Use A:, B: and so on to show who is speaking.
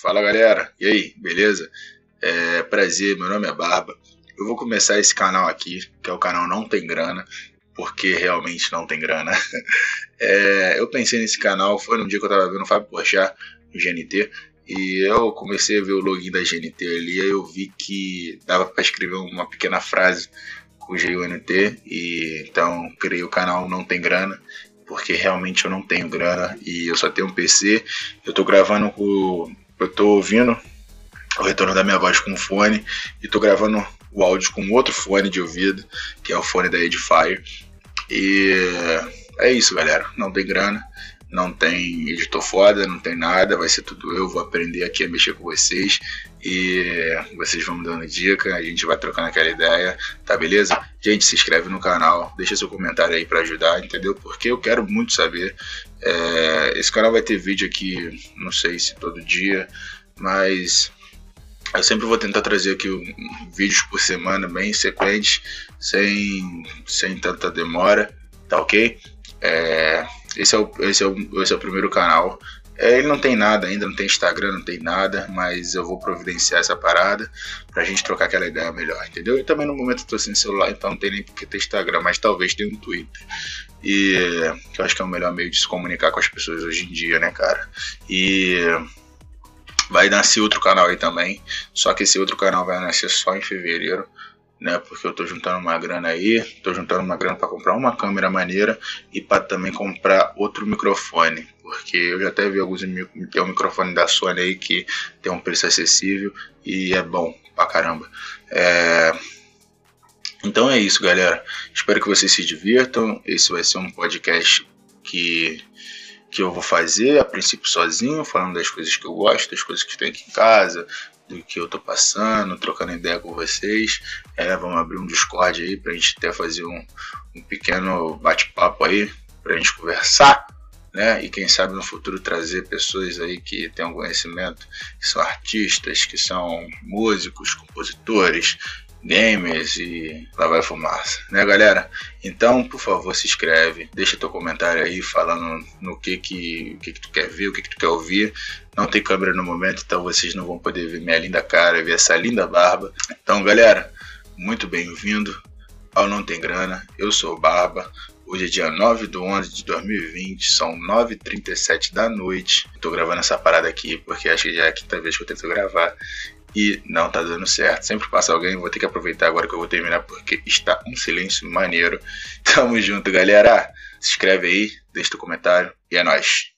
A: Fala galera, e aí, beleza? É, prazer, meu nome é Barba. Eu vou começar esse canal aqui, que é o canal Não Tem Grana, porque realmente não tem grana. É, eu pensei nesse canal, foi num dia que eu tava vendo o Fábio Porchat no GNT, e eu comecei a ver o login da GNT ali, e eu vi que dava para escrever uma pequena frase com o GUNT, e então criei o canal Não Tem Grana, porque realmente eu não tenho grana e eu só tenho um PC. Eu tô gravando com. Eu tô ouvindo o retorno da minha voz com fone e tô gravando o áudio com outro fone de ouvido, que é o fone da Edifier. E é isso, galera. Não tem grana, não tem editor foda, não tem nada, vai ser tudo eu. Vou aprender aqui a mexer com vocês e vocês vão me dando dica, a gente vai trocando aquela ideia, tá beleza? Gente, se inscreve no canal, deixa seu comentário aí para ajudar, entendeu? Porque eu quero muito saber. É, esse canal vai ter vídeo aqui, não sei se todo dia, mas eu sempre vou tentar trazer aqui um, vídeos por semana bem sequentes, sem, sem tanta demora, tá ok? É, esse, é o, esse, é o, esse é o primeiro canal. É, ele não tem nada ainda, não tem Instagram, não tem nada, mas eu vou providenciar essa parada pra gente trocar aquela ideia melhor, entendeu? E também no momento eu tô sem celular, então não tem nem porque ter Instagram, mas talvez tenha um Twitter. E que eu acho que é o melhor meio de se comunicar com as pessoas hoje em dia, né, cara? E vai nascer outro canal aí também, só que esse outro canal vai nascer só em fevereiro né? Porque eu tô juntando uma grana aí, tô juntando uma grana para comprar uma câmera maneira e para também comprar outro microfone, porque eu já até vi alguns tem um microfone da Sony aí que tem um preço acessível e é bom pra caramba. É... Então é isso, galera. Espero que vocês se divirtam. Esse vai ser um podcast que que eu vou fazer, a princípio sozinho, falando das coisas que eu gosto, das coisas que tem aqui em casa, do que eu tô passando, trocando ideia com vocês. É, vamos abrir um Discord aí pra gente até fazer um, um pequeno bate-papo aí, pra gente conversar, né? E quem sabe no futuro trazer pessoas aí que tenham conhecimento, que são artistas, que são músicos, compositores, gamers e lá vai fumaça, né galera? Então, por favor, se inscreve, deixa teu comentário aí falando no que que, que, que tu quer ver, o que, que tu quer ouvir. Não tem câmera no momento, então vocês não vão poder ver minha linda cara, ver essa linda barba. Então, galera, muito bem-vindo ao Não Tem Grana. Eu sou o Barba. Hoje é dia 9 de 11 de 2020, são 9h37 da noite. Tô gravando essa parada aqui porque acho que já é a quinta vez que eu tento gravar e não tá dando certo. Sempre passa alguém, vou ter que aproveitar agora que eu vou terminar porque está um silêncio maneiro. Tamo junto, galera. Se inscreve aí, deixa teu comentário e é nóis.